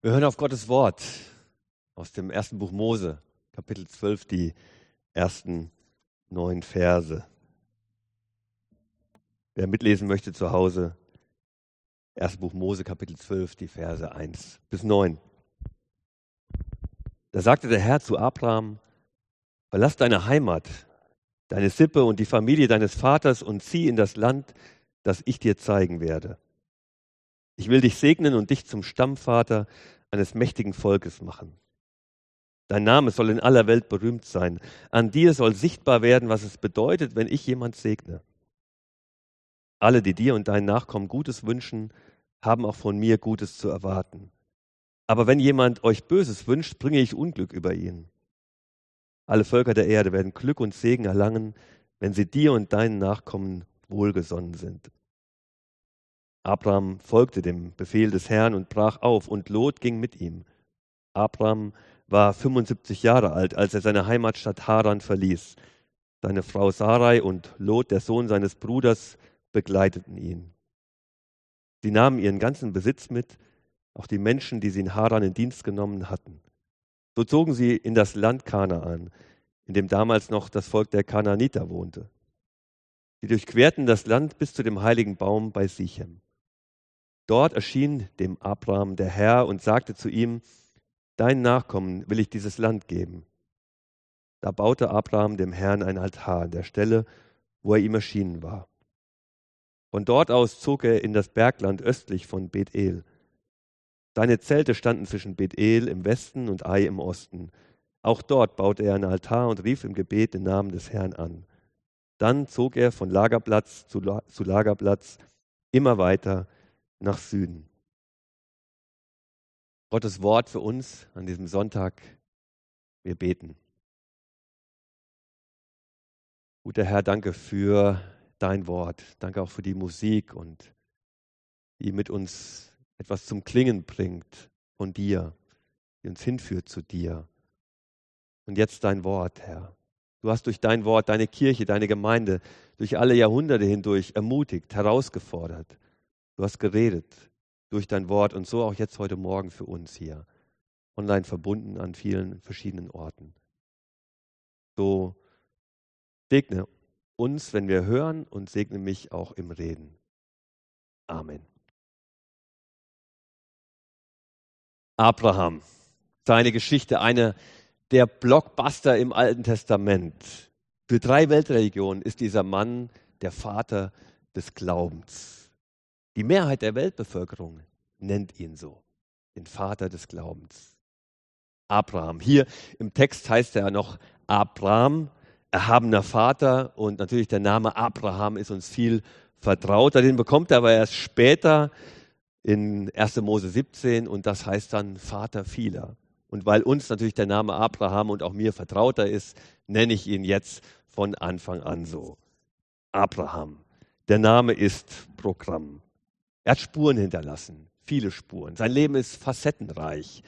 Wir hören auf Gottes Wort aus dem ersten Buch Mose, Kapitel 12, die ersten neun Verse. Wer mitlesen möchte zu Hause, erstes Buch Mose, Kapitel 12, die Verse 1 bis 9. Da sagte der Herr zu Abraham, verlass deine Heimat, deine Sippe und die Familie deines Vaters und zieh in das Land, das ich dir zeigen werde. Ich will dich segnen und dich zum Stammvater eines mächtigen Volkes machen. Dein Name soll in aller Welt berühmt sein. An dir soll sichtbar werden, was es bedeutet, wenn ich jemand segne. Alle, die dir und deinen Nachkommen Gutes wünschen, haben auch von mir Gutes zu erwarten. Aber wenn jemand euch Böses wünscht, bringe ich Unglück über ihn. Alle Völker der Erde werden Glück und Segen erlangen, wenn sie dir und deinen Nachkommen wohlgesonnen sind. Abraham folgte dem Befehl des Herrn und brach auf, und Lot ging mit ihm. Abraham war 75 Jahre alt, als er seine Heimatstadt Haran verließ. Seine Frau Sarai und Lot, der Sohn seines Bruders, begleiteten ihn. Sie nahmen ihren ganzen Besitz mit, auch die Menschen, die sie in Haran in Dienst genommen hatten. So zogen sie in das Land Kanaan, in dem damals noch das Volk der Kanaaniter wohnte. Sie durchquerten das Land bis zu dem heiligen Baum bei Sichem. Dort erschien dem Abraham der Herr und sagte zu ihm, Dein Nachkommen will ich dieses Land geben. Da baute Abraham dem Herrn ein Altar an der Stelle, wo er ihm erschienen war. Von dort aus zog er in das Bergland östlich von Bethel. Seine Zelte standen zwischen Bethel im Westen und Ai im Osten. Auch dort baute er ein Altar und rief im Gebet den Namen des Herrn an. Dann zog er von Lagerplatz zu, Lagerplatz immer weiter nach Süden. Gottes Wort für uns an diesem Sonntag. Wir beten. Guter Herr, danke für dein Wort. Danke auch für die Musik und die mit uns etwas zum Klingen bringt von dir, die uns hinführt zu dir. Und jetzt dein Wort, Herr. Du hast durch dein Wort deine Kirche, deine Gemeinde durch alle Jahrhunderte hindurch ermutigt, herausgefordert. Du hast geredet durch dein Wort und so auch jetzt heute Morgen für uns hier, online verbunden an vielen verschiedenen Orten. So segne uns, wenn wir hören und segne mich auch im Reden. Amen. Abraham, seine Geschichte, eine der Blockbuster im Alten Testament. Für drei Weltreligionen ist dieser Mann der Vater des Glaubens. Die Mehrheit der Weltbevölkerung nennt ihn so, den Vater des Glaubens. Abraham. Hier im Text heißt er noch Abraham, erhabener Vater. Und natürlich der Name Abraham ist uns viel vertrauter. Den bekommt er aber erst später in 1. Mose 17 und das heißt dann Vater vieler. Und weil uns natürlich der Name Abraham und auch mir vertrauter ist, nenne ich ihn jetzt von Anfang an so. Abraham. Der Name ist Programm. Er hat Spuren hinterlassen, viele Spuren. Sein Leben ist facettenreich.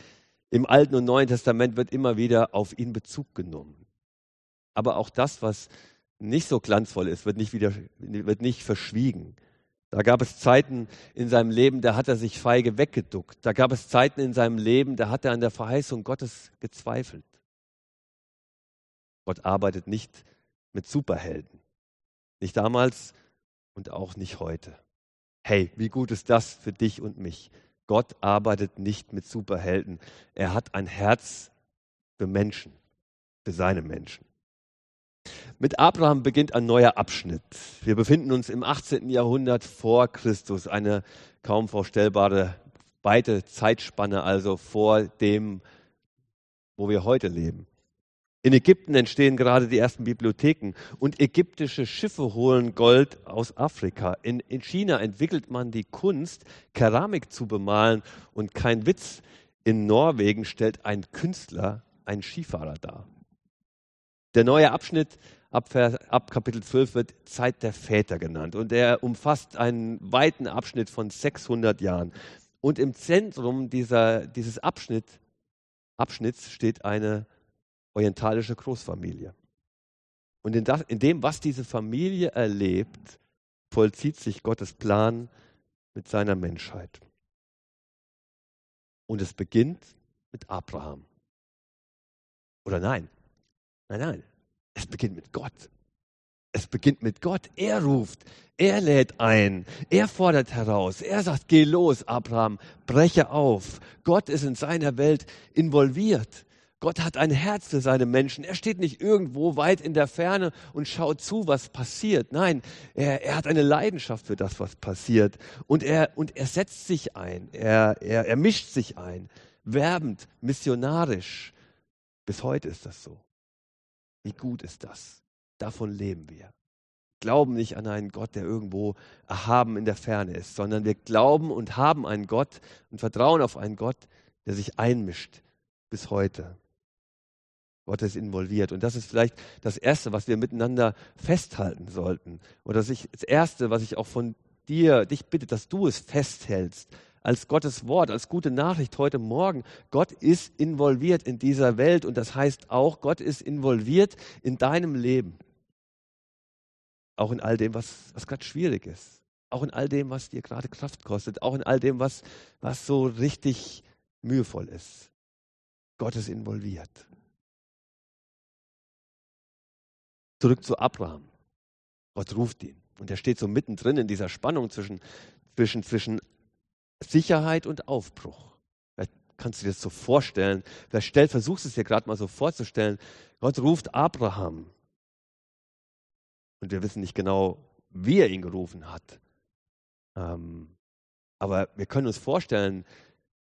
Im Alten und Neuen Testament wird immer wieder auf ihn Bezug genommen. Aber auch das, was nicht so glanzvoll ist, wird nicht, wieder, wird nicht verschwiegen. Da gab es Zeiten in seinem Leben, da hat er sich feige weggeduckt. Da gab es Zeiten in seinem Leben, da hat er an der Verheißung Gottes gezweifelt. Gott arbeitet nicht mit Superhelden. Nicht damals und auch nicht heute. Hey, wie gut ist das für dich und mich? Gott arbeitet nicht mit Superhelden. Er hat ein Herz für Menschen, für seine Menschen. Mit Abraham beginnt ein neuer Abschnitt. Wir befinden uns im 18. Jahrhundert vor Christus, eine kaum vorstellbare weite Zeitspanne also vor dem, wo wir heute leben. In Ägypten entstehen gerade die ersten Bibliotheken und ägyptische Schiffe holen Gold aus Afrika. In, in, China entwickelt man die Kunst, Keramik zu bemalen und kein Witz, in Norwegen stellt ein Künstler einen Skifahrer dar. Der neue Abschnitt ab, ab Kapitel 12 wird Zeit der Väter genannt und er umfasst einen weiten Abschnitt von 600 Jahren. Und im Zentrum dieser, dieses Abschnitt, Abschnitts steht eine orientalische Großfamilie. Und in, das, in dem, was diese Familie erlebt, vollzieht sich Gottes Plan mit seiner Menschheit. Und es beginnt mit Abraham. Oder nein? Nein, nein. Es beginnt mit Gott. Es beginnt mit Gott. Er ruft, er lädt ein, er fordert heraus, er sagt, geh los, Abraham, breche auf. Gott ist in seiner Welt involviert. Gott hat ein Herz für seine Menschen. Er steht nicht irgendwo weit in der Ferne und schaut zu, was passiert. Nein, er, er hat eine Leidenschaft für das, was passiert. Und er, und er setzt sich ein, er, er, er mischt sich ein, werbend, missionarisch. Bis heute ist das so. Wie gut ist das? Davon leben wir. Glauben nicht an einen Gott, der irgendwo erhaben in der Ferne ist, sondern wir glauben und haben einen Gott und vertrauen auf einen Gott, der sich einmischt bis heute. Gott ist involviert. Und das ist vielleicht das Erste, was wir miteinander festhalten sollten. Oder das, das Erste, was ich auch von dir, dich bitte, dass du es festhältst, als Gottes Wort, als gute Nachricht heute Morgen. Gott ist involviert in dieser Welt und das heißt auch, Gott ist involviert in deinem Leben. Auch in all dem, was, was gerade schwierig ist. Auch in all dem, was dir gerade Kraft kostet. Auch in all dem, was, was so richtig mühevoll ist. Gott ist involviert. Zurück zu Abraham. Gott ruft ihn. Und er steht so mittendrin in dieser Spannung zwischen, zwischen, zwischen Sicherheit und Aufbruch. Vielleicht kannst du dir das so vorstellen. Vielleicht versuchst es dir gerade mal so vorzustellen. Gott ruft Abraham. Und wir wissen nicht genau, wie er ihn gerufen hat. Ähm, aber wir können uns vorstellen,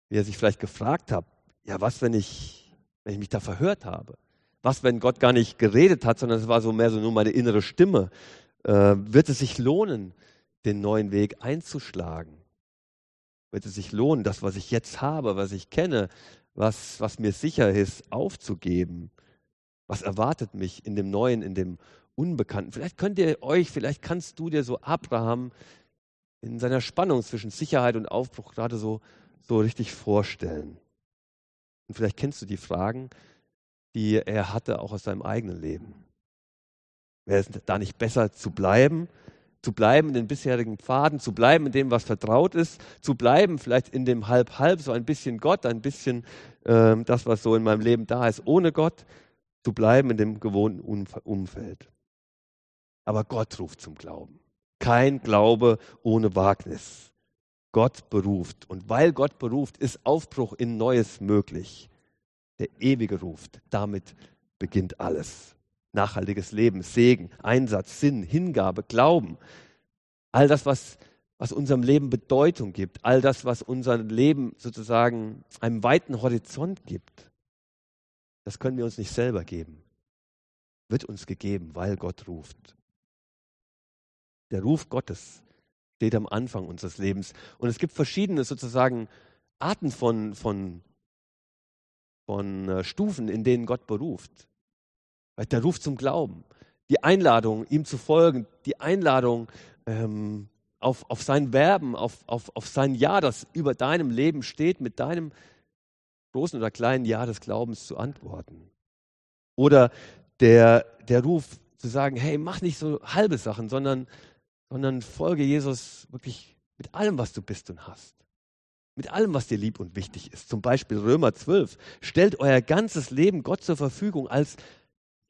wie er sich vielleicht gefragt hat, ja, was, wenn ich, wenn ich mich da verhört habe? Was, wenn Gott gar nicht geredet hat, sondern es war so mehr so nur meine innere Stimme? Äh, wird es sich lohnen, den neuen Weg einzuschlagen? wird es sich lohnen, das, was ich jetzt habe, was ich kenne, was, was mir sicher ist, aufzugeben? Was erwartet mich in dem Neuen, in dem Unbekannten? Vielleicht könnt ihr euch, vielleicht kannst du dir so Abraham in seiner Spannung zwischen Sicherheit und Aufbruch gerade so, so richtig vorstellen. Und vielleicht kennst du die Fragen, die er hatte, auch aus seinem eigenen Leben. Wäre es da nicht besser zu bleiben zu bleiben in den bisherigen Pfaden, zu bleiben in dem, was vertraut ist, zu bleiben vielleicht in dem Halb-Halb, so ein bisschen Gott, ein bisschen äh, das, was so in meinem Leben da ist, ohne Gott, zu bleiben in dem gewohnten Umfeld. Aber Gott ruft zum Glauben. Kein Glaube ohne Wagnis. Gott beruft. Und weil Gott beruft, ist Aufbruch in Neues möglich. Der Ewige ruft. Damit beginnt alles nachhaltiges Leben, Segen, Einsatz, Sinn, Hingabe, Glauben. All das, was, was unserem Leben Bedeutung gibt, all das, was unserem Leben sozusagen einem weiten Horizont gibt, das können wir uns nicht selber geben. Wird uns gegeben, weil Gott ruft. Der Ruf Gottes steht am Anfang unseres Lebens. Und es gibt verschiedene sozusagen Arten von, von, von äh, Stufen, in denen Gott beruft. Der Ruf zum Glauben, die Einladung, ihm zu folgen, die Einladung ähm, auf, auf sein Werben, auf, auf, auf sein Ja, das über deinem Leben steht, mit deinem großen oder kleinen Ja des Glaubens zu antworten. Oder der, der Ruf zu sagen, hey, mach nicht so halbe Sachen, sondern, sondern folge Jesus wirklich mit allem, was du bist und hast. Mit allem, was dir lieb und wichtig ist. Zum Beispiel Römer 12. Stellt euer ganzes Leben Gott zur Verfügung als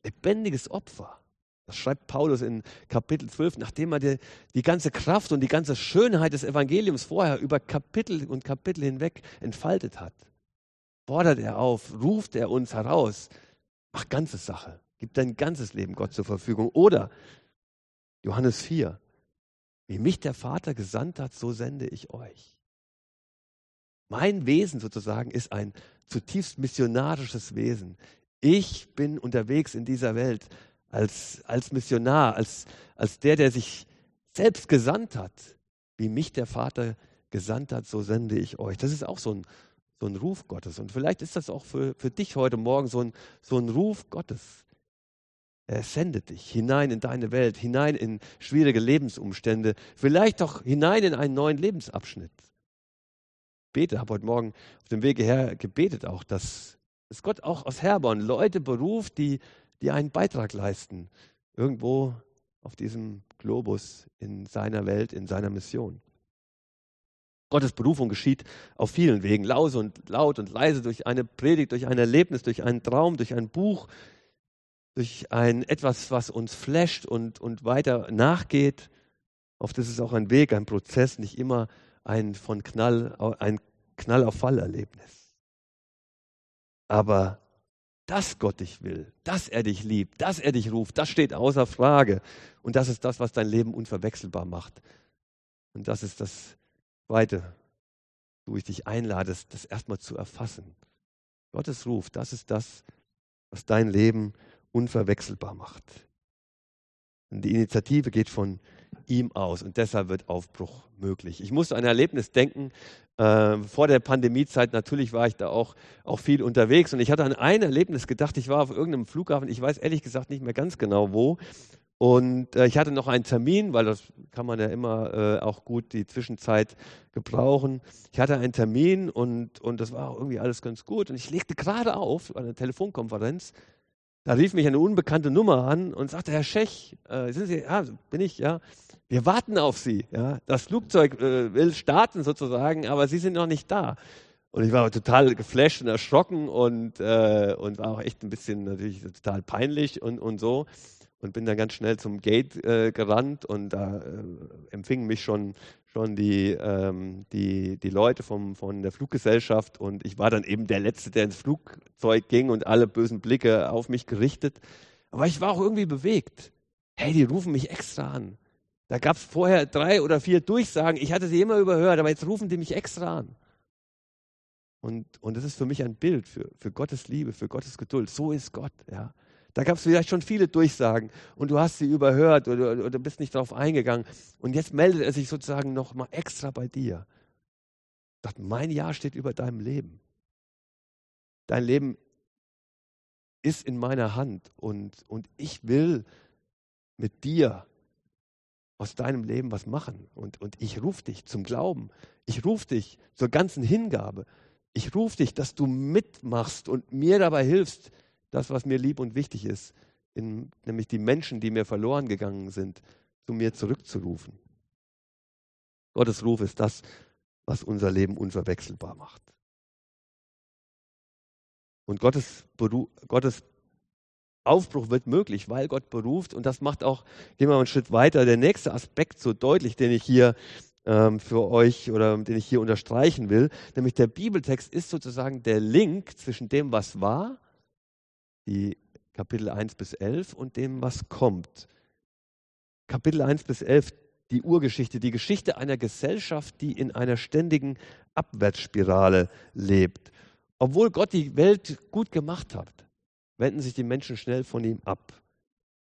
lebendiges Opfer. Das schreibt Paulus in Kapitel 12, nachdem er die, die, ganze Kraft und die ganze Schönheit des Evangeliums vorher über Kapitel und Kapitel hinweg entfaltet hat. Fordert er auf, ruft er uns heraus, mach ganze Sache, gib dein ganzes Leben Gott zur Verfügung. Oder Johannes 4, wie mich der Vater gesandt hat, so sende ich euch. Mein Wesen sozusagen ist ein zutiefst missionarisches Wesen. Ich bin unterwegs in dieser Welt als, als Missionar, als, als der, der sich selbst gesandt hat. Wie mich der Vater gesandt hat, so sende ich euch. Das ist auch so ein, so ein Ruf Gottes. Und vielleicht ist das auch für, für dich heute Morgen so ein, so ein Ruf Gottes. Er sendet dich hinein in deine Welt, hinein in schwierige Lebensumstände, vielleicht auch hinein in einen neuen Lebensabschnitt. Bete, habe heute Morgen auf dem Wege her gebetet auch, dass dass Gott auch aus Herborn Leute beruft, die, die einen Beitrag leisten, irgendwo auf diesem Globus in seiner Welt, in seiner Mission. Gottes Berufung geschieht auf vielen Wegen, laut und laut und leise, durch eine Predigt, durch ein Erlebnis, durch einen Traum, durch ein Buch, durch ein etwas, was uns flasht und, und weiter nachgeht. Oft ist es auch ein Weg, ein Prozess, nicht immer ein von Knall, ein Knall auf Fall Erlebnis. Aber dass Gott dich will, dass er dich liebt, dass er dich ruft, das steht außer Frage. Und das ist das, was dein Leben unverwechselbar macht. Und das ist das Zweite, wo ich dich einlade, das erstmal zu erfassen. Gottes Ruf, das ist das, was dein Leben unverwechselbar macht. Und die Initiative geht von ihm aus und deshalb wird Aufbruch möglich. Ich muss an ein Erlebnis denken. Äh, vor der Pandemiezeit natürlich war ich da auch, auch viel unterwegs und ich hatte an ein Erlebnis gedacht. Ich war auf irgendeinem Flughafen, ich weiß ehrlich gesagt nicht mehr ganz genau wo. Und äh, ich hatte noch einen Termin, weil das kann man ja immer äh, auch gut die Zwischenzeit gebrauchen. Ich hatte einen Termin und, und das war irgendwie alles ganz gut. Und ich legte gerade auf, eine Telefonkonferenz, da rief mich eine unbekannte Nummer an und sagte, Herr Schech, äh, sind Sie, ja, bin ich, ja. Wir warten auf Sie. Ja. Das Flugzeug äh, will starten sozusagen, aber Sie sind noch nicht da. Und ich war total geflasht und erschrocken und, äh, und war auch echt ein bisschen natürlich total peinlich und, und so. Und bin dann ganz schnell zum Gate äh, gerannt und da äh, empfingen mich schon schon die, ähm, die, die Leute vom, von der Fluggesellschaft und ich war dann eben der Letzte, der ins Flugzeug ging und alle bösen Blicke auf mich gerichtet. Aber ich war auch irgendwie bewegt. Hey, die rufen mich extra an. Da gab es vorher drei oder vier Durchsagen. Ich hatte sie immer überhört, aber jetzt rufen die mich extra an. Und, und das ist für mich ein Bild für, für Gottes Liebe, für Gottes Geduld. So ist Gott. Ja. Da gab es vielleicht schon viele Durchsagen und du hast sie überhört oder, oder bist nicht darauf eingegangen. Und jetzt meldet er sich sozusagen nochmal extra bei dir. Sagt, mein Ja steht über deinem Leben. Dein Leben ist in meiner Hand und, und ich will mit dir aus deinem Leben was machen. Und, und ich rufe dich zum Glauben. Ich rufe dich zur ganzen Hingabe. Ich rufe dich, dass du mitmachst und mir dabei hilfst, das, was mir lieb und wichtig ist, in, nämlich die Menschen, die mir verloren gegangen sind, zu mir zurückzurufen. Gottes Ruf ist das, was unser Leben unverwechselbar macht. Und Gottes, Gottes Aufbruch wird möglich, weil Gott beruft. Und das macht auch, gehen wir mal einen Schritt weiter, der nächste Aspekt so deutlich, den ich hier ähm, für euch oder den ich hier unterstreichen will. Nämlich der Bibeltext ist sozusagen der Link zwischen dem, was war die Kapitel 1 bis 11 und dem, was kommt. Kapitel 1 bis 11, die Urgeschichte, die Geschichte einer Gesellschaft, die in einer ständigen Abwärtsspirale lebt. Obwohl Gott die Welt gut gemacht hat, wenden sich die Menschen schnell von ihm ab,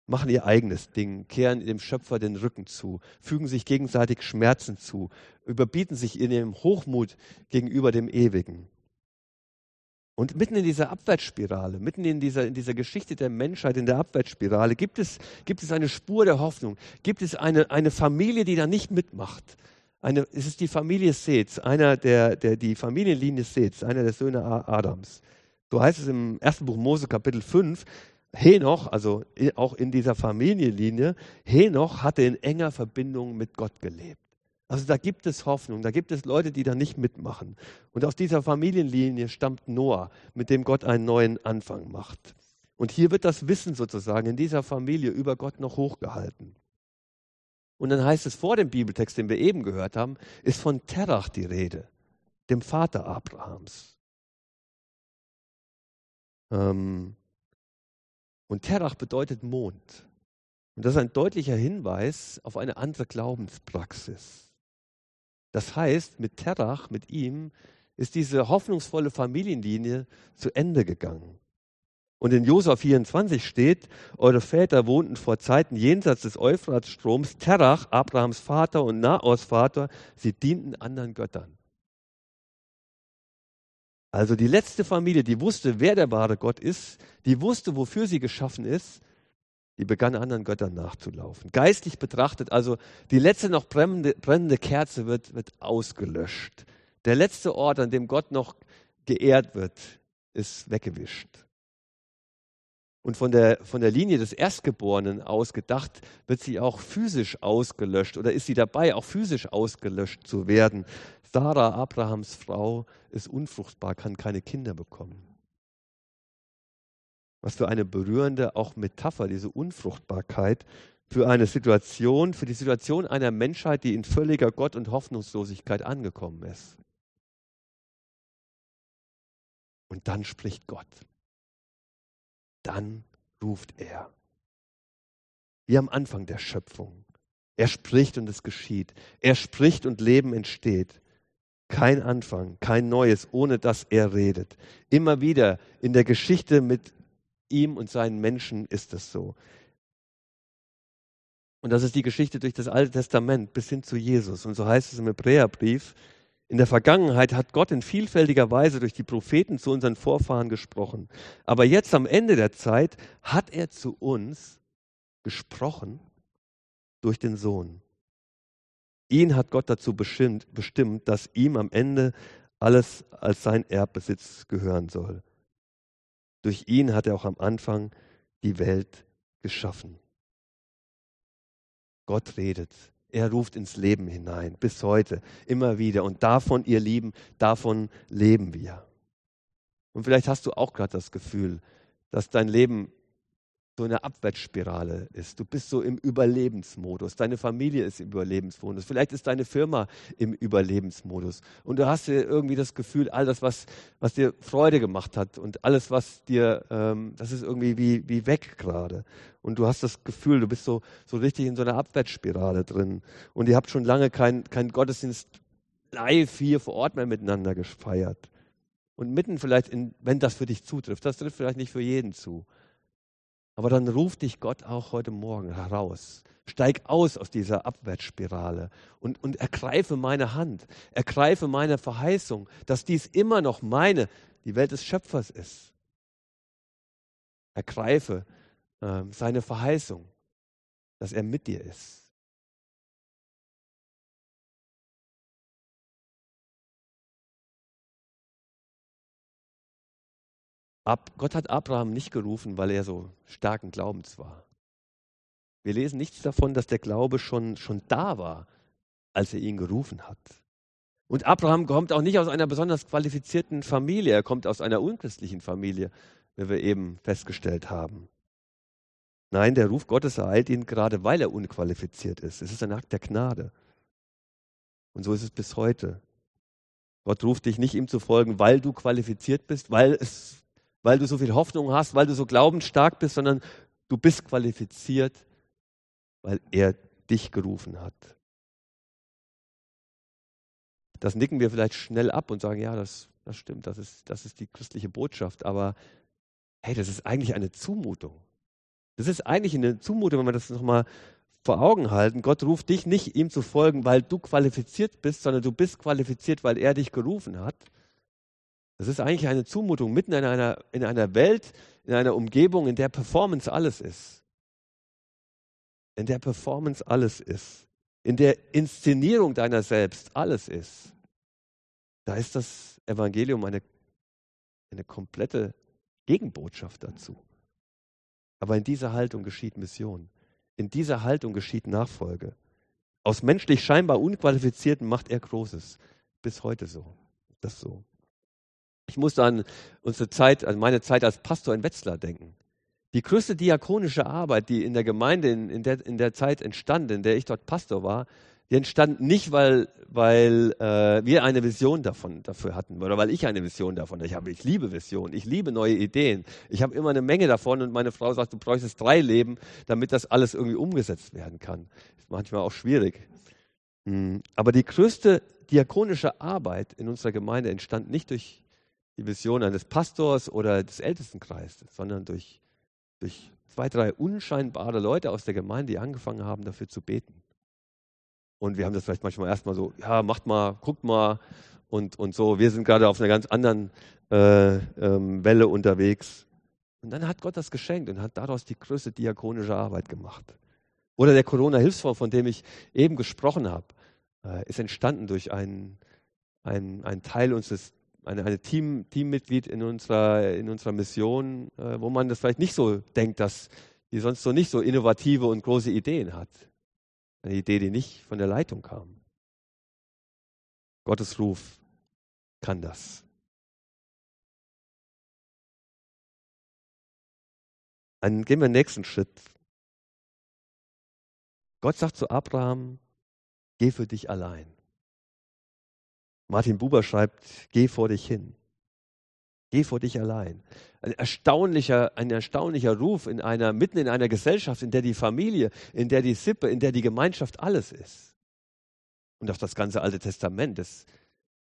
machen ihr eigenes Ding, kehren dem Schöpfer den Rücken zu, fügen sich gegenseitig Schmerzen zu, überbieten sich in ihrem Hochmut gegenüber dem Ewigen. Und mitten in dieser Abwärtsspirale, mitten in dieser, in dieser Geschichte der Menschheit, in der Abwärtsspirale, gibt es, gibt es eine Spur der Hoffnung, gibt es eine, eine Familie, die da nicht mitmacht. Eine, es ist die Familie Seth, einer der, der die Familienlinie Seth, einer der Söhne Adams. So heißt es im ersten Buch Mose Kapitel 5. Henoch, also auch in dieser Familienlinie, Henoch hatte in enger Verbindung mit Gott gelebt. Also da gibt es Hoffnung, da gibt es Leute, die da nicht mitmachen. Und aus dieser Familienlinie stammt Noah, mit dem Gott einen neuen Anfang macht. Und hier wird das Wissen sozusagen in dieser Familie über Gott noch hochgehalten. Und dann heißt es vor dem Bibeltext, den wir eben gehört haben, ist von Terach die Rede, dem Vater Abrahams. Ähm, und Terach bedeutet Mond. Und das ist ein deutlicher Hinweis auf eine andere Glaubenspraxis. Das heißt, mit Terach, mit ihm, ist diese hoffnungsvolle Familienlinie zu Ende gegangen. Und in Josua 24 steht, eure Väter wohnten vor Zeiten jenseits des Euphratstroms, Terach, Abrahams Vater und Naos Vater, sie dienten anderen Göttern. Also die letzte Familie, die wusste, wer der wahre Gott ist, die wusste, wofür sie geschaffen ist, die begann anderen Göttern nachzulaufen. Geistlich betrachtet, also die letzte noch brennende, brennende Kerze wird, wird ausgelöscht. Der letzte Ort, an dem Gott noch geehrt wird, ist weggewischt. Und von der, von der Linie des Erstgeborenen aus gedacht, wird sie auch physisch ausgelöscht oder ist sie dabei, auch physisch ausgelöscht zu werden. Sarah, Abrahams Frau, ist unfruchtbar, kann keine Kinder bekommen. Was für eine berührende auch Metapher, diese Unfruchtbarkeit für eine Situation, für die Situation einer Menschheit, die in völliger Gott- und Hoffnungslosigkeit angekommen ist. Und dann spricht Gott dann ruft er. Wie am Anfang der Schöpfung. Er spricht und es geschieht. Er spricht und Leben entsteht. Kein Anfang, kein Neues, ohne dass er redet. Immer wieder in der Geschichte mit ihm und seinen Menschen ist es so. Und das ist die Geschichte durch das Alte Testament bis hin zu Jesus. Und so heißt es im Hebräerbrief, in der Vergangenheit hat Gott in vielfältiger Weise durch die Propheten zu unseren Vorfahren gesprochen. Aber jetzt am Ende der Zeit hat er zu uns gesprochen durch den Sohn. Ihn hat Gott dazu bestimmt, bestimmt, dass ihm am Ende alles als sein Erbbesitz gehören soll. Durch ihn hat er auch am Anfang die Welt geschaffen. Gott redet. Er ruft ins Leben hinein, bis heute, immer wieder. Und davon, ihr Lieben, davon leben wir. Und vielleicht hast du auch gerade das Gefühl, dass dein Leben so eine Abwärtsspirale ist. Du bist so im Überlebensmodus. Deine Familie ist im Überlebensmodus. Vielleicht ist deine Firma im Überlebensmodus. Und du hast irgendwie das Gefühl, all das, was, was dir Freude gemacht hat und alles, was dir, ähm, das ist irgendwie wie, wie weg gerade. Und du hast das Gefühl, du bist so, so richtig in so einer Abwärtsspirale drin. Und ihr habt schon lange keinen kein Gottesdienst live hier vor Ort mehr miteinander gefeiert. Und mitten vielleicht, in, wenn das für dich zutrifft, das trifft vielleicht nicht für jeden zu. Aber dann ruft dich Gott auch heute Morgen heraus. Steig aus aus dieser Abwärtsspirale und, und ergreife meine Hand, ergreife meine Verheißung, dass dies immer noch meine, die Welt des Schöpfers ist. Ergreife äh, seine Verheißung, dass er mit dir ist. Ab, Gott hat Abraham nicht gerufen, weil er so starken Glaubens war. Wir lesen nichts davon, dass der Glaube schon, schon da war, als er ihn gerufen hat. Und Abraham kommt auch nicht aus einer besonders qualifizierten Familie, er kommt aus einer unchristlichen Familie, wie wir eben festgestellt haben. Nein, der Ruf Gottes ereilt ihn gerade, weil er unqualifiziert ist. Es ist ein Akt der Gnade. Und so ist es bis heute. Gott ruft dich nicht ihm zu folgen, weil du qualifiziert bist, weil es weil du so viel Hoffnung hast, weil du so glaubensstark bist, sondern du bist qualifiziert, weil er dich gerufen hat. Das nicken wir vielleicht schnell ab und sagen, ja, das, das stimmt, das ist, das ist die christliche Botschaft, aber hey, das ist eigentlich eine Zumutung. Das ist eigentlich eine Zumutung, wenn wir das nochmal vor Augen halten. Gott ruft dich nicht, ihm zu folgen, weil du qualifiziert bist, sondern du bist qualifiziert, weil er dich gerufen hat. Das ist eigentlich eine Zumutung mitten in einer, in einer Welt, in einer Umgebung, in der Performance alles ist. In der Performance alles ist. In der Inszenierung deiner selbst alles ist. Da ist das Evangelium eine, eine komplette Gegenbotschaft dazu. Aber in dieser Haltung geschieht Mission. In dieser Haltung geschieht Nachfolge. Aus menschlich scheinbar Unqualifizierten macht er Großes. Bis heute so. Das so. Ich musste an unsere Zeit, an meine Zeit als Pastor in Wetzlar denken. Die größte diakonische Arbeit, die in der Gemeinde in, in, der, in der Zeit entstand, in der ich dort Pastor war, die entstand nicht, weil, weil äh, wir eine Vision davon, dafür hatten oder weil ich eine Vision davon ich habe. Ich liebe Visionen, ich liebe neue Ideen. Ich habe immer eine Menge davon und meine Frau sagt, du bräuchtest drei Leben, damit das alles irgendwie umgesetzt werden kann. Ist manchmal auch schwierig. Hm. Aber die größte diakonische Arbeit in unserer Gemeinde entstand nicht durch die Vision eines Pastors oder des Ältestenkreises, sondern durch, durch zwei, drei unscheinbare Leute aus der Gemeinde, die angefangen haben, dafür zu beten. Und wir haben das vielleicht manchmal erstmal so, ja, macht mal, guckt mal und, und so. Wir sind gerade auf einer ganz anderen äh, ähm, Welle unterwegs. Und dann hat Gott das geschenkt und hat daraus die größte diakonische Arbeit gemacht. Oder der Corona-Hilfsfonds, von dem ich eben gesprochen habe, äh, ist entstanden durch einen, einen, einen Teil unseres eine, eine Team, Teammitglied in unserer, in unserer Mission, äh, wo man das vielleicht nicht so denkt, dass die sonst so nicht so innovative und große Ideen hat. Eine Idee, die nicht von der Leitung kam. Gottes Ruf kann das. Dann gehen wir den nächsten Schritt. Gott sagt zu Abraham, geh für dich allein. Martin Buber schreibt, geh vor dich hin. Geh vor dich allein. Ein erstaunlicher, ein erstaunlicher Ruf in einer, mitten in einer Gesellschaft, in der die Familie, in der die Sippe, in der die Gemeinschaft alles ist. Und auch das ganze Alte Testament ist,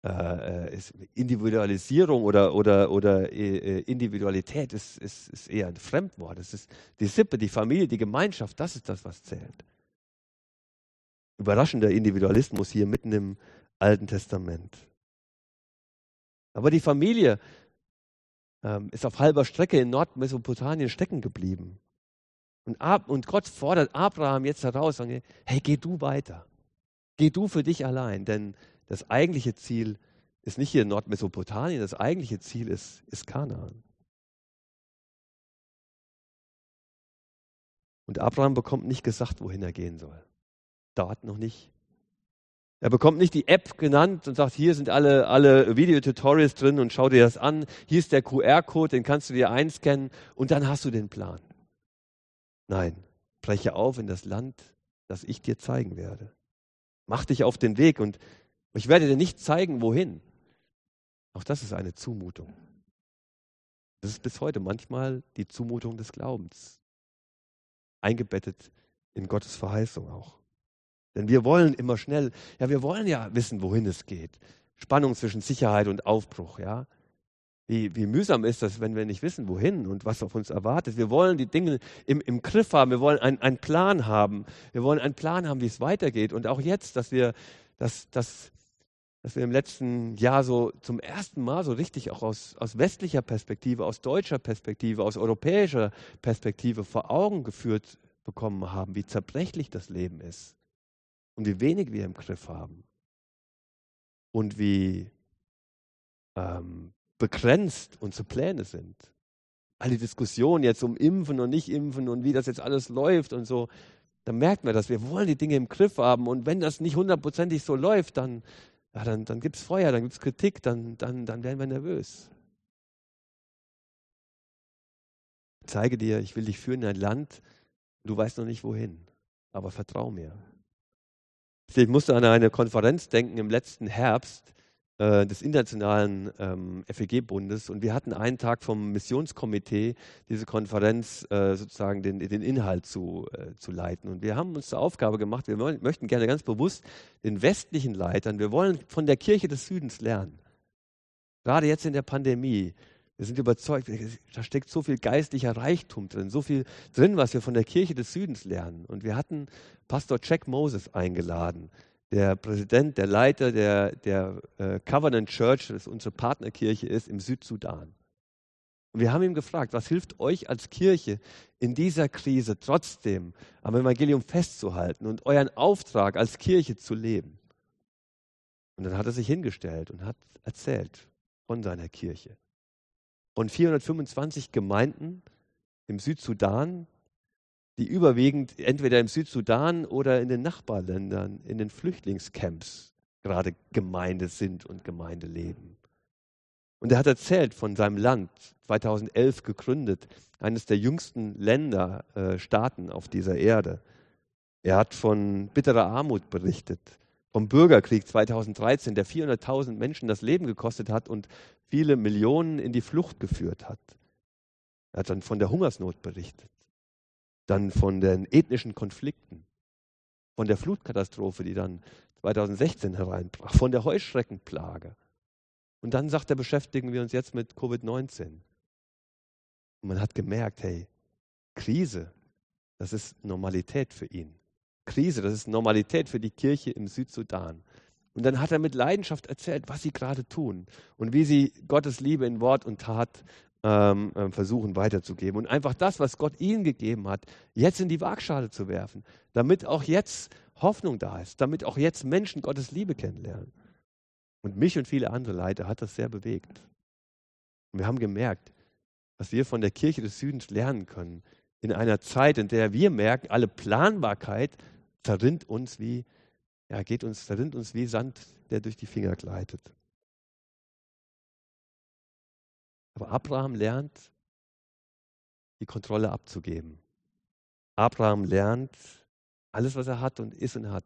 äh, ist Individualisierung oder, oder, oder äh, Individualität ist, ist, ist eher ein Fremdwort. Es ist die Sippe, die Familie, die Gemeinschaft, das ist das, was zählt. Überraschender Individualismus hier mitten im Alten Testament. Aber die Familie ähm, ist auf halber Strecke in Nordmesopotamien stecken geblieben. Und, Ab und Gott fordert Abraham jetzt heraus, sagen, hey, geh du weiter. Geh du für dich allein, denn das eigentliche Ziel ist nicht hier in Nordmesopotamien, das eigentliche Ziel ist, ist Kanaan. Und Abraham bekommt nicht gesagt, wohin er gehen soll. Dauert noch nicht. Er bekommt nicht die App genannt und sagt, hier sind alle, alle Videotutorials drin und schau dir das an. Hier ist der QR-Code, den kannst du dir einscannen und dann hast du den Plan. Nein, breche auf in das Land, das ich dir zeigen werde. Mach dich auf den Weg und ich werde dir nicht zeigen, wohin. Auch das ist eine Zumutung. Das ist bis heute manchmal die Zumutung des Glaubens. Eingebettet in Gottes Verheißung auch. Denn wir wollen immer schnell, ja, wir wollen ja wissen, wohin es geht. Spannung zwischen Sicherheit und Aufbruch, ja. Wie, wie mühsam ist das, wenn wir nicht wissen, wohin und was auf uns erwartet. Wir wollen die Dinge im, im Griff haben. Wir wollen ein, einen Plan haben. Wir wollen einen Plan haben, wie es weitergeht. Und auch jetzt, dass wir, dass, dass, dass wir im letzten Jahr so zum ersten Mal so richtig auch aus, aus westlicher Perspektive, aus deutscher Perspektive, aus europäischer Perspektive vor Augen geführt bekommen haben, wie zerbrechlich das Leben ist und wie wenig wir im Griff haben und wie ähm, begrenzt unsere Pläne sind. All die Diskussionen jetzt um Impfen und Nicht-Impfen und wie das jetzt alles läuft und so, dann merkt man das. Wir wollen die Dinge im Griff haben und wenn das nicht hundertprozentig so läuft, dann, ja, dann, dann gibt es Feuer, dann gibt es Kritik, dann, dann, dann werden wir nervös. Ich zeige dir, ich will dich führen in ein Land, du weißt noch nicht wohin, aber vertrau mir. Ich musste an eine Konferenz denken im letzten Herbst äh, des Internationalen ähm, FEG-Bundes und wir hatten einen Tag vom Missionskomitee diese Konferenz äh, sozusagen den, den Inhalt zu, äh, zu leiten. Und wir haben uns zur Aufgabe gemacht, wir möchten gerne ganz bewusst den westlichen Leitern, wir wollen von der Kirche des Südens lernen. Gerade jetzt in der Pandemie wir sind überzeugt, da steckt so viel geistlicher Reichtum drin, so viel drin, was wir von der Kirche des Südens lernen. Und wir hatten Pastor Jack Moses eingeladen, der Präsident, der Leiter der, der äh, Covenant Church, das unsere Partnerkirche ist, im Südsudan. Und wir haben ihn gefragt, was hilft euch als Kirche in dieser Krise trotzdem am Evangelium festzuhalten und euren Auftrag als Kirche zu leben? Und dann hat er sich hingestellt und hat erzählt von seiner Kirche und 425 Gemeinden im Südsudan, die überwiegend entweder im Südsudan oder in den Nachbarländern, in den Flüchtlingscamps gerade Gemeinde sind und Gemeinde leben. Und er hat erzählt von seinem Land, 2011 gegründet, eines der jüngsten Länder, äh, Staaten auf dieser Erde. Er hat von bitterer Armut berichtet, vom Bürgerkrieg 2013, der 400.000 Menschen das Leben gekostet hat und viele Millionen in die Flucht geführt hat. Er hat dann von der Hungersnot berichtet, dann von den ethnischen Konflikten, von der Flutkatastrophe, die dann 2016 hereinbrach, von der Heuschreckenplage. Und dann sagt er, beschäftigen wir uns jetzt mit Covid-19. Und man hat gemerkt, hey, Krise, das ist Normalität für ihn. Krise, das ist Normalität für die Kirche im Südsudan. Und dann hat er mit Leidenschaft erzählt, was sie gerade tun und wie sie Gottes Liebe in Wort und Tat ähm, ähm, versuchen weiterzugeben. Und einfach das, was Gott ihnen gegeben hat, jetzt in die Waagschale zu werfen, damit auch jetzt Hoffnung da ist, damit auch jetzt Menschen Gottes Liebe kennenlernen. Und mich und viele andere Leiter hat das sehr bewegt. Und wir haben gemerkt, was wir von der Kirche des Südens lernen können, in einer Zeit, in der wir merken, alle Planbarkeit zerrinnt uns wie, ja, geht uns, zerrinnt uns wie Sand, der durch die Finger gleitet. Aber Abraham lernt, die Kontrolle abzugeben. Abraham lernt, alles, was er hat und ist und hat,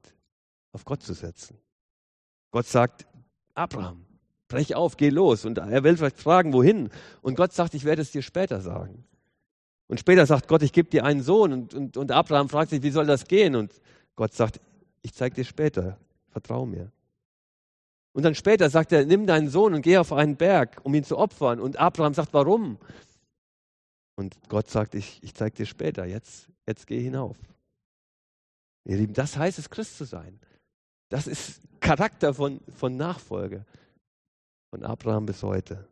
auf Gott zu setzen. Gott sagt, Abraham, brech auf, geh los. Und er will vielleicht fragen, wohin. Und Gott sagt, ich werde es dir später sagen. Und später sagt Gott, ich gebe dir einen Sohn. Und, und, und Abraham fragt sich, wie soll das gehen? Und Gott sagt, ich zeige dir später, vertrau mir. Und dann später sagt er, nimm deinen Sohn und geh auf einen Berg, um ihn zu opfern. Und Abraham sagt, warum? Und Gott sagt, ich, ich zeige dir später, jetzt, jetzt geh hinauf. Ihr Lieben, das heißt es, Christ zu sein. Das ist Charakter von, von Nachfolge. Von Abraham bis heute.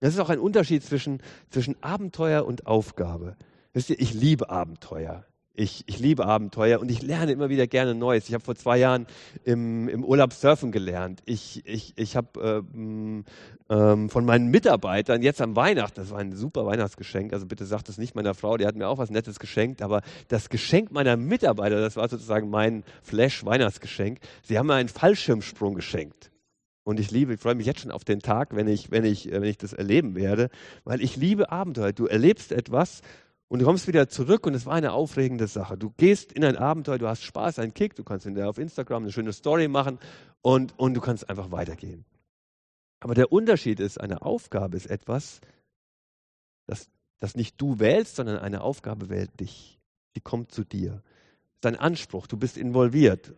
Das ist auch ein Unterschied zwischen, zwischen Abenteuer und Aufgabe. Wisst ihr, ich liebe Abenteuer. Ich, ich liebe Abenteuer und ich lerne immer wieder gerne Neues. Ich habe vor zwei Jahren im, im Urlaub surfen gelernt. Ich, ich, ich habe ähm, ähm, von meinen Mitarbeitern jetzt am Weihnachten, das war ein super Weihnachtsgeschenk, also bitte sagt es nicht meiner Frau, die hat mir auch was Nettes geschenkt, aber das Geschenk meiner Mitarbeiter, das war sozusagen mein Flash-Weihnachtsgeschenk. Sie haben mir einen Fallschirmsprung geschenkt. Und ich liebe, ich freue mich jetzt schon auf den Tag, wenn ich, wenn ich, wenn ich das erleben werde, weil ich liebe Abenteuer. Du erlebst etwas und du kommst wieder zurück und es war eine aufregende Sache. Du gehst in ein Abenteuer, du hast Spaß, einen Kick, du kannst hinterher auf Instagram eine schöne Story machen und, und du kannst einfach weitergehen. Aber der Unterschied ist, eine Aufgabe ist etwas, das, das nicht du wählst, sondern eine Aufgabe wählt dich. Die kommt zu dir. Das ist ein Anspruch, du bist involviert.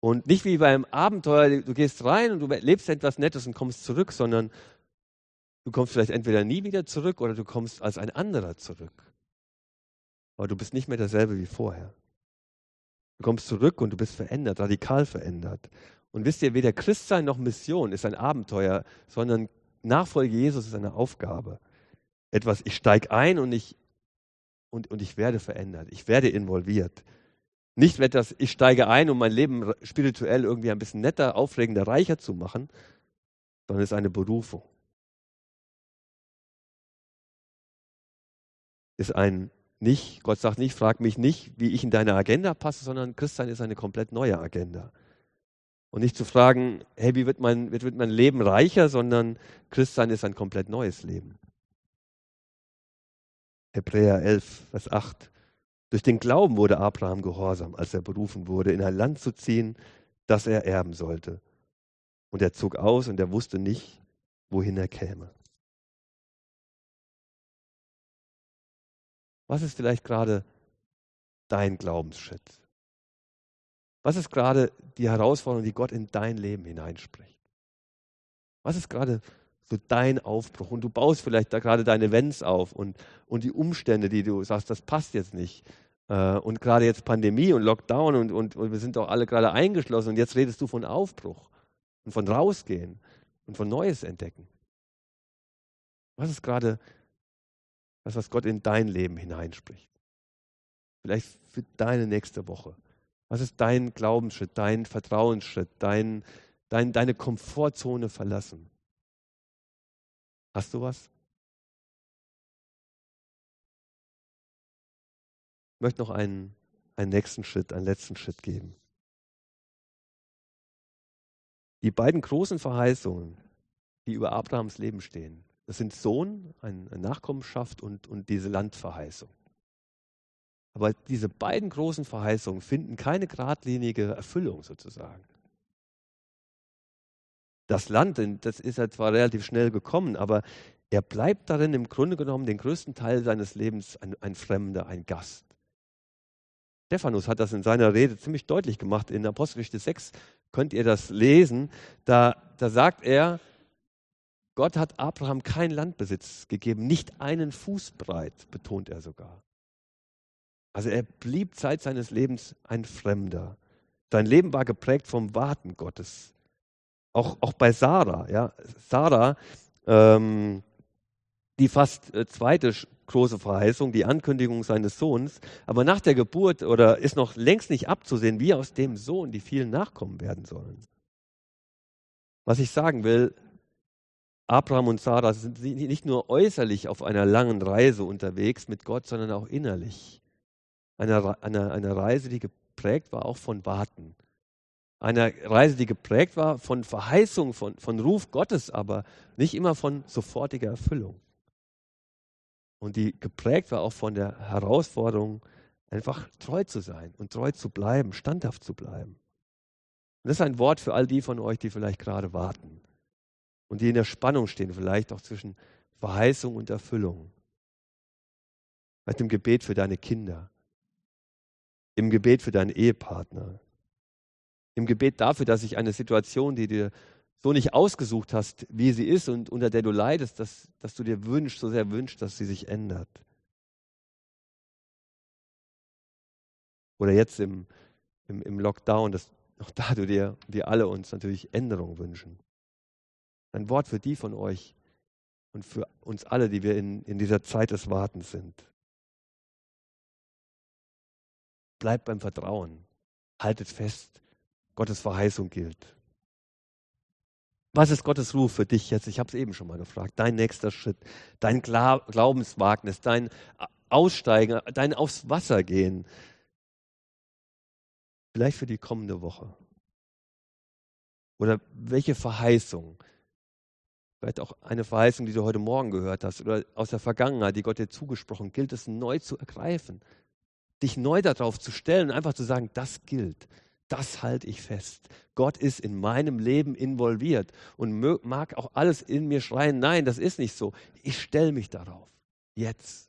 Und nicht wie beim Abenteuer, du gehst rein und du lebst etwas Nettes und kommst zurück, sondern du kommst vielleicht entweder nie wieder zurück oder du kommst als ein anderer zurück aber du bist nicht mehr derselbe wie vorher. Du kommst zurück und du bist verändert, radikal verändert. Und wisst ihr, weder Christsein noch Mission ist ein Abenteuer, sondern Nachfolge Jesus ist eine Aufgabe. Etwas, ich steige ein und ich, und, und ich werde verändert. Ich werde involviert. Nicht etwas, ich steige ein, um mein Leben spirituell irgendwie ein bisschen netter, aufregender, reicher zu machen, sondern es ist eine Berufung. Ist ein nicht, Gott sagt nicht, frag mich nicht, wie ich in deine Agenda passe, sondern Christsein ist eine komplett neue Agenda. Und nicht zu fragen, hey, wie wird mein, wird, wird mein Leben reicher, sondern Christsein ist ein komplett neues Leben. Hebräer 11, Vers 8. Durch den Glauben wurde Abraham gehorsam, als er berufen wurde, in ein Land zu ziehen, das er erben sollte. Und er zog aus und er wusste nicht, wohin er käme. Was ist vielleicht gerade dein Glaubensschritt? Was ist gerade die Herausforderung, die Gott in dein Leben hineinspricht? Was ist gerade so dein Aufbruch? Und du baust vielleicht da gerade deine Events auf und, und die Umstände, die du sagst, das passt jetzt nicht. Äh, und gerade jetzt Pandemie und Lockdown und, und, und wir sind doch alle gerade eingeschlossen und jetzt redest du von Aufbruch und von rausgehen und von Neues entdecken. Was ist gerade das, was Gott in dein Leben hineinspricht. Vielleicht für deine nächste Woche. Was ist dein Glaubensschritt, dein Vertrauensschritt, dein, dein, deine Komfortzone verlassen? Hast du was? Ich möchte noch einen, einen nächsten Schritt, einen letzten Schritt geben. Die beiden großen Verheißungen, die über Abrahams Leben stehen, das sind Sohn, eine Nachkommenschaft und, und diese Landverheißung. Aber diese beiden großen Verheißungen finden keine geradlinige Erfüllung sozusagen. Das Land, das ist ja zwar relativ schnell gekommen, aber er bleibt darin im Grunde genommen den größten Teil seines Lebens ein, ein Fremder, ein Gast. Stephanus hat das in seiner Rede ziemlich deutlich gemacht. In Apostelgeschichte 6 könnt ihr das lesen. Da, da sagt er, Gott hat Abraham keinen Landbesitz gegeben, nicht einen Fuß breit, betont er sogar. Also er blieb Zeit seines Lebens ein Fremder. Sein Leben war geprägt vom Warten Gottes. Auch, auch bei Sarah. Ja. Sarah, ähm, die fast äh, zweite große Verheißung, die Ankündigung seines Sohns. Aber nach der Geburt oder ist noch längst nicht abzusehen, wie aus dem Sohn die vielen Nachkommen werden sollen. Was ich sagen will, Abraham und Sarah sind nicht nur äußerlich auf einer langen Reise unterwegs mit Gott, sondern auch innerlich. Eine, eine, eine Reise, die geprägt war auch von Warten. Eine Reise, die geprägt war von Verheißung, von, von Ruf Gottes, aber nicht immer von sofortiger Erfüllung. Und die geprägt war auch von der Herausforderung, einfach treu zu sein und treu zu bleiben, standhaft zu bleiben. Und das ist ein Wort für all die von euch, die vielleicht gerade warten und die in der Spannung stehen, vielleicht auch zwischen Verheißung und Erfüllung. Vielleicht im Gebet für deine Kinder, im Gebet für deinen Ehepartner, im Gebet dafür, dass sich eine Situation, die dir so nicht ausgesucht hast, wie sie ist und unter der du leidest, dass, dass du dir wünschst, so sehr wünschst, dass sie sich ändert. Oder jetzt im, im, im Lockdown, dass auch da du dir, wir alle uns natürlich Änderungen wünschen. Ein Wort für die von euch und für uns alle, die wir in, in dieser Zeit des Wartens sind. Bleibt beim Vertrauen. Haltet fest. Gottes Verheißung gilt. Was ist Gottes Ruf für dich jetzt? Ich habe es eben schon mal gefragt. Dein nächster Schritt, dein Glaubenswagnis, dein Aussteigen, dein aufs Wasser gehen, Vielleicht für die kommende Woche. Oder welche Verheißung? Vielleicht auch eine Verheißung, die du heute Morgen gehört hast oder aus der Vergangenheit, die Gott dir zugesprochen, gilt es neu zu ergreifen. Dich neu darauf zu stellen, einfach zu sagen, das gilt. Das halte ich fest. Gott ist in meinem Leben involviert und mag auch alles in mir schreien, nein, das ist nicht so. Ich stelle mich darauf. Jetzt.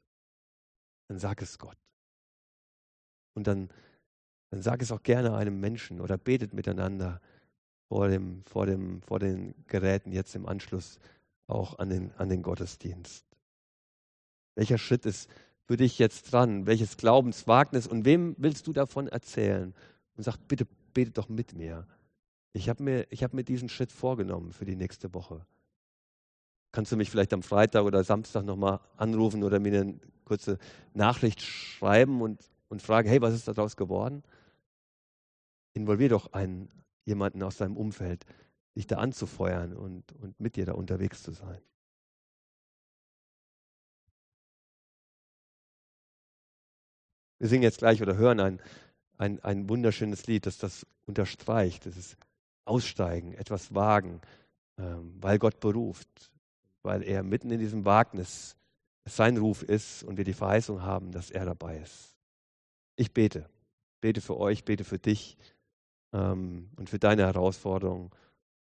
Dann sag es Gott. Und dann dann sag es auch gerne einem Menschen oder betet miteinander vor, dem, vor, dem, vor den Geräten jetzt im Anschluss auch an den, an den Gottesdienst. Welcher Schritt ist für dich jetzt dran? Welches Glaubenswagnis? Und wem willst du davon erzählen? Und sag, bitte betet doch mit mir. Ich habe mir, hab mir diesen Schritt vorgenommen für die nächste Woche. Kannst du mich vielleicht am Freitag oder Samstag nochmal anrufen oder mir eine kurze Nachricht schreiben und, und fragen, hey, was ist daraus geworden? involvier doch einen, jemanden aus deinem Umfeld, dich da anzufeuern und, und mit dir da unterwegs zu sein. Wir singen jetzt gleich oder hören ein, ein, ein wunderschönes Lied, das das unterstreicht. Das ist Aussteigen, etwas wagen, ähm, weil Gott beruft, weil er mitten in diesem Wagnis sein Ruf ist und wir die Verheißung haben, dass er dabei ist. Ich bete, bete für euch, bete für dich ähm, und für deine Herausforderungen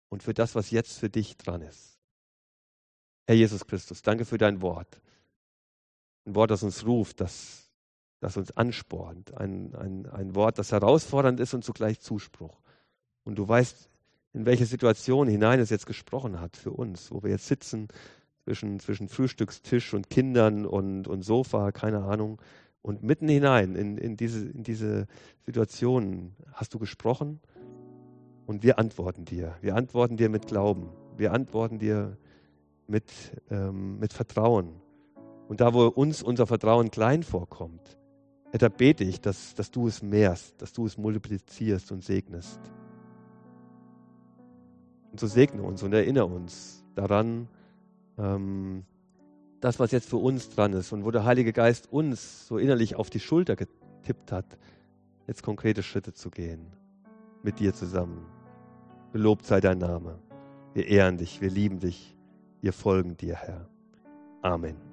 und für das, was jetzt für dich dran ist. Herr Jesus Christus, danke für dein Wort. Ein Wort, das uns ruft, das, das uns anspornt. Ein, ein, ein Wort, das herausfordernd ist und zugleich Zuspruch. Und du weißt, in welche Situation hinein es jetzt gesprochen hat für uns, wo wir jetzt sitzen zwischen, zwischen Frühstückstisch und Kindern und, und Sofa, keine Ahnung. Und mitten hinein in, in, diese, in diese Situation hast du gesprochen und wir antworten dir. Wir antworten dir mit Glauben. Wir antworten dir mit, ähm, mit Vertrauen. Und da, wo uns unser Vertrauen klein vorkommt, da bete ich, dass, dass du es mehrst, dass du es multiplizierst und segnest. Und so segne uns und erinnere uns daran, ähm, das, was jetzt für uns dran ist und wo der Heilige Geist uns so innerlich auf die Schulter getippt hat, jetzt konkrete Schritte zu gehen. Mit dir zusammen. Gelobt sei dein Name. Wir ehren dich, wir lieben dich, wir folgen dir, Herr. Amen.